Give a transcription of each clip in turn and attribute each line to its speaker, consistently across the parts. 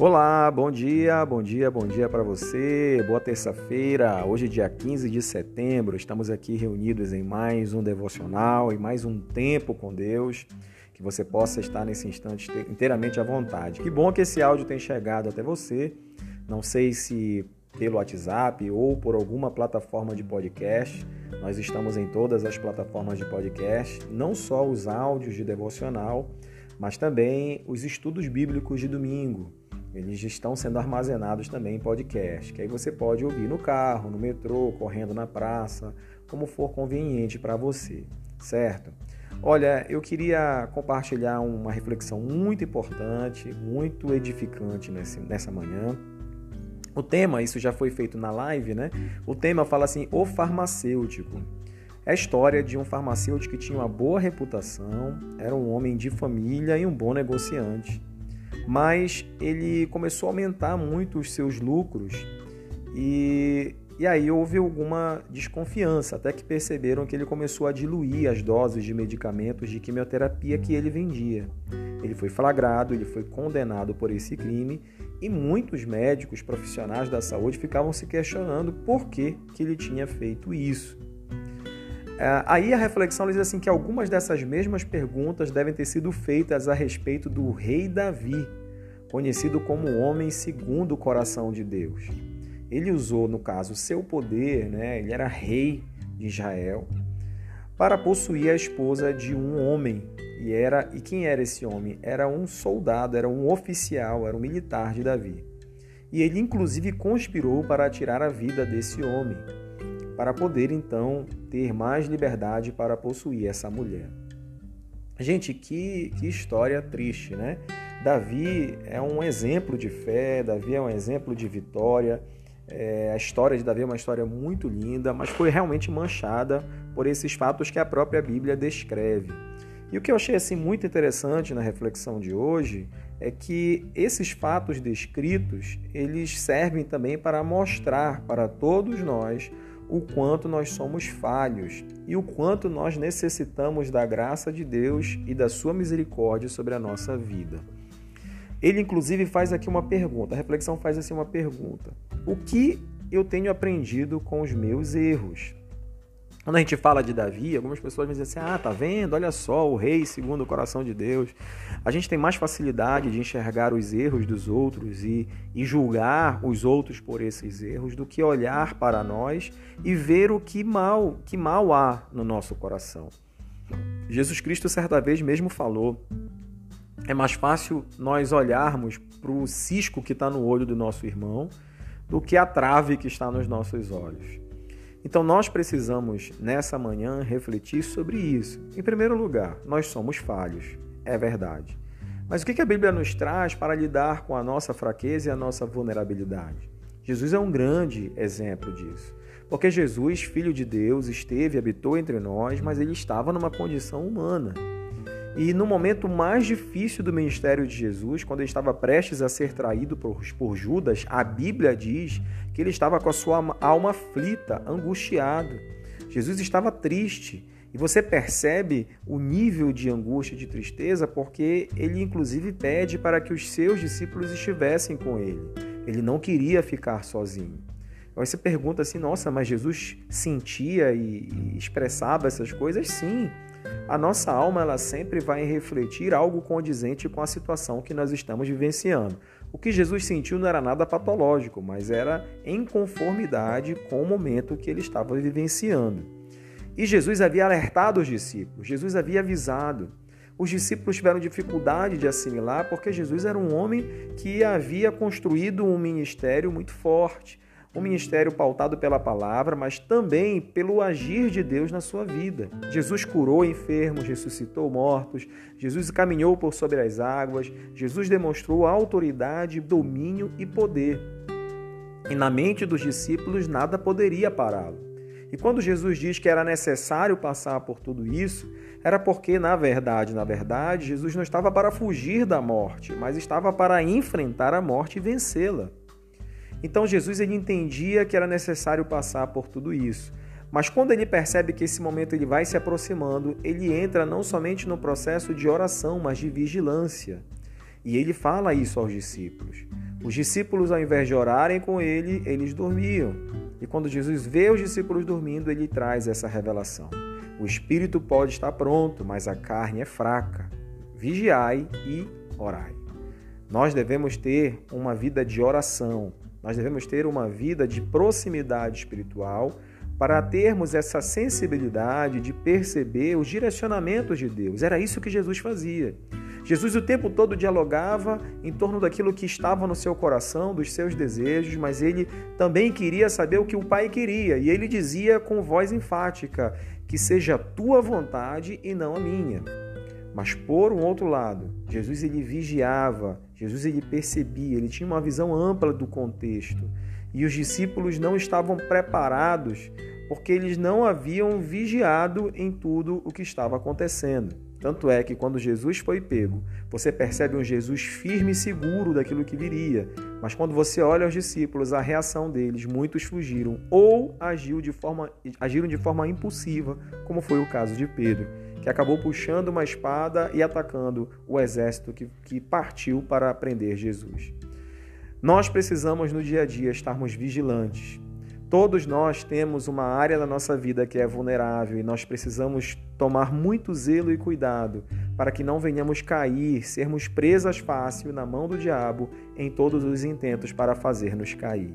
Speaker 1: Olá, bom dia, bom dia, bom dia para você. Boa terça-feira. Hoje, dia 15 de setembro, estamos aqui reunidos em mais um devocional e mais um tempo com Deus. Que você possa estar nesse instante inteiramente à vontade. Que bom que esse áudio tem chegado até você. Não sei se pelo WhatsApp ou por alguma plataforma de podcast. Nós estamos em todas as plataformas de podcast, não só os áudios de devocional, mas também os estudos bíblicos de domingo. Eles estão sendo armazenados também em podcast, que aí você pode ouvir no carro, no metrô, correndo na praça, como for conveniente para você, certo? Olha, eu queria compartilhar uma reflexão muito importante, muito edificante nessa manhã. O tema, isso já foi feito na live, né? O tema fala assim: o farmacêutico. É a história de um farmacêutico que tinha uma boa reputação, era um homem de família e um bom negociante mas ele começou a aumentar muito os seus lucros e, e aí houve alguma desconfiança, até que perceberam que ele começou a diluir as doses de medicamentos de quimioterapia que ele vendia. Ele foi flagrado, ele foi condenado por esse crime e muitos médicos profissionais da saúde ficavam se questionando por que, que ele tinha feito isso. É, aí a reflexão diz assim que algumas dessas mesmas perguntas devem ter sido feitas a respeito do rei Davi, conhecido como homem segundo o coração de Deus. Ele usou, no caso, seu poder, né? ele era rei de Israel, para possuir a esposa de um homem. E era e quem era esse homem? Era um soldado, era um oficial, era um militar de Davi. E ele inclusive conspirou para tirar a vida desse homem, para poder então ter mais liberdade para possuir essa mulher. Gente, que, que história triste, né? Davi é um exemplo de fé, Davi é um exemplo de vitória. É, a história de Davi é uma história muito linda, mas foi realmente manchada por esses fatos que a própria Bíblia descreve. E o que eu achei assim muito interessante na reflexão de hoje é que esses fatos descritos, eles servem também para mostrar para todos nós o quanto nós somos falhos e o quanto nós necessitamos da graça de Deus e da sua misericórdia sobre a nossa vida. Ele, inclusive, faz aqui uma pergunta. A reflexão faz assim uma pergunta: O que eu tenho aprendido com os meus erros? Quando a gente fala de Davi, algumas pessoas dizem assim: ah, tá vendo? Olha só, o rei segundo o coração de Deus. A gente tem mais facilidade de enxergar os erros dos outros e, e julgar os outros por esses erros do que olhar para nós e ver o que mal, que mal há no nosso coração. Jesus Cristo certa vez mesmo falou é mais fácil nós olharmos para o cisco que está no olho do nosso irmão do que a trave que está nos nossos olhos. Então nós precisamos nessa manhã refletir sobre isso. Em primeiro lugar, nós somos falhos, é verdade. Mas o que a Bíblia nos traz para lidar com a nossa fraqueza e a nossa vulnerabilidade? Jesus é um grande exemplo disso. Porque Jesus, filho de Deus, esteve, habitou entre nós, mas ele estava numa condição humana. E no momento mais difícil do ministério de Jesus, quando ele estava prestes a ser traído por, por Judas, a Bíblia diz que ele estava com a sua alma aflita, angustiado. Jesus estava triste. E você percebe o nível de angústia e de tristeza porque ele, inclusive, pede para que os seus discípulos estivessem com ele. Ele não queria ficar sozinho. Aí você pergunta assim: nossa, mas Jesus sentia e, expressava essas coisas? Sim. A nossa alma ela sempre vai refletir algo condizente com a situação que nós estamos vivenciando. O que Jesus sentiu não era nada patológico, mas era em conformidade com o momento que ele estava vivenciando. E Jesus havia alertado os discípulos, Jesus havia avisado. Os discípulos tiveram dificuldade de assimilar porque Jesus era um homem que havia construído um ministério muito forte um ministério pautado pela palavra, mas também pelo agir de Deus na sua vida. Jesus curou enfermos, ressuscitou mortos, Jesus caminhou por sobre as águas, Jesus demonstrou autoridade, domínio e poder. E na mente dos discípulos nada poderia pará-lo. E quando Jesus diz que era necessário passar por tudo isso, era porque, na verdade, na verdade, Jesus não estava para fugir da morte, mas estava para enfrentar a morte e vencê-la. Então Jesus ele entendia que era necessário passar por tudo isso. Mas quando ele percebe que esse momento ele vai se aproximando, ele entra não somente no processo de oração, mas de vigilância. E ele fala isso aos discípulos. Os discípulos, ao invés de orarem com ele, eles dormiam. E quando Jesus vê os discípulos dormindo, ele traz essa revelação. O espírito pode estar pronto, mas a carne é fraca. Vigiai e orai. Nós devemos ter uma vida de oração, nós devemos ter uma vida de proximidade espiritual para termos essa sensibilidade de perceber os direcionamentos de Deus. Era isso que Jesus fazia. Jesus o tempo todo dialogava em torno daquilo que estava no seu coração, dos seus desejos, mas ele também queria saber o que o Pai queria, e ele dizia com voz enfática: Que seja a tua vontade e não a minha. Mas por um outro lado, Jesus ele vigiava, Jesus ele percebia, ele tinha uma visão ampla do contexto. E os discípulos não estavam preparados porque eles não haviam vigiado em tudo o que estava acontecendo. Tanto é que quando Jesus foi pego, você percebe um Jesus firme e seguro daquilo que viria. Mas quando você olha os discípulos, a reação deles, muitos fugiram ou agiu de forma, agiram de forma impulsiva, como foi o caso de Pedro que acabou puxando uma espada e atacando o exército que, que partiu para prender Jesus. Nós precisamos no dia a dia estarmos vigilantes. Todos nós temos uma área da nossa vida que é vulnerável e nós precisamos tomar muito zelo e cuidado para que não venhamos cair, sermos presas fácil na mão do diabo em todos os intentos para fazer-nos cair.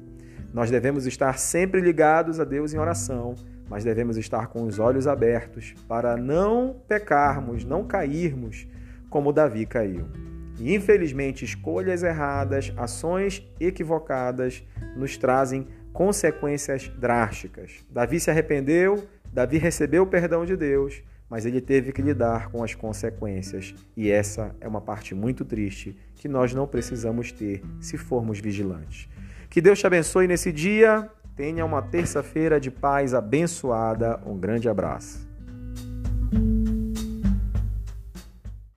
Speaker 1: Nós devemos estar sempre ligados a Deus em oração mas devemos estar com os olhos abertos para não pecarmos, não cairmos como Davi caiu. E infelizmente, escolhas erradas, ações equivocadas nos trazem consequências drásticas. Davi se arrependeu, Davi recebeu o perdão de Deus, mas ele teve que lidar com as consequências. E essa é uma parte muito triste que nós não precisamos ter se formos vigilantes. Que Deus te abençoe nesse dia Tenha uma terça-feira de paz abençoada. Um grande abraço.